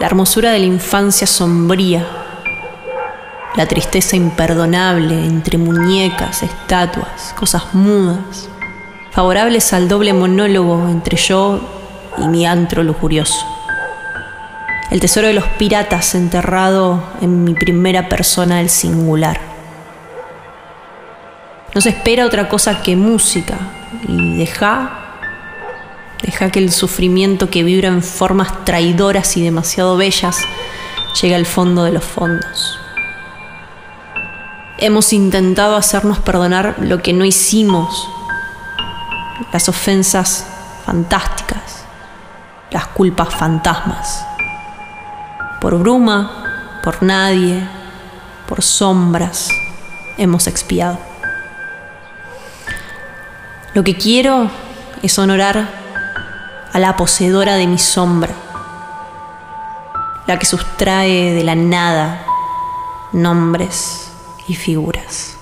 la hermosura de la infancia sombría, la tristeza imperdonable entre muñecas, estatuas, cosas mudas, favorables al doble monólogo entre yo y mi antro lujurioso. El tesoro de los piratas enterrado en mi primera persona del singular. No se espera otra cosa que música y deja Deja que el sufrimiento que vibra en formas traidoras y demasiado bellas llegue al fondo de los fondos. Hemos intentado hacernos perdonar lo que no hicimos, las ofensas fantásticas, las culpas fantasmas. Por bruma, por nadie, por sombras, hemos expiado. Lo que quiero es honorar a la poseedora de mi sombra, la que sustrae de la nada nombres y figuras.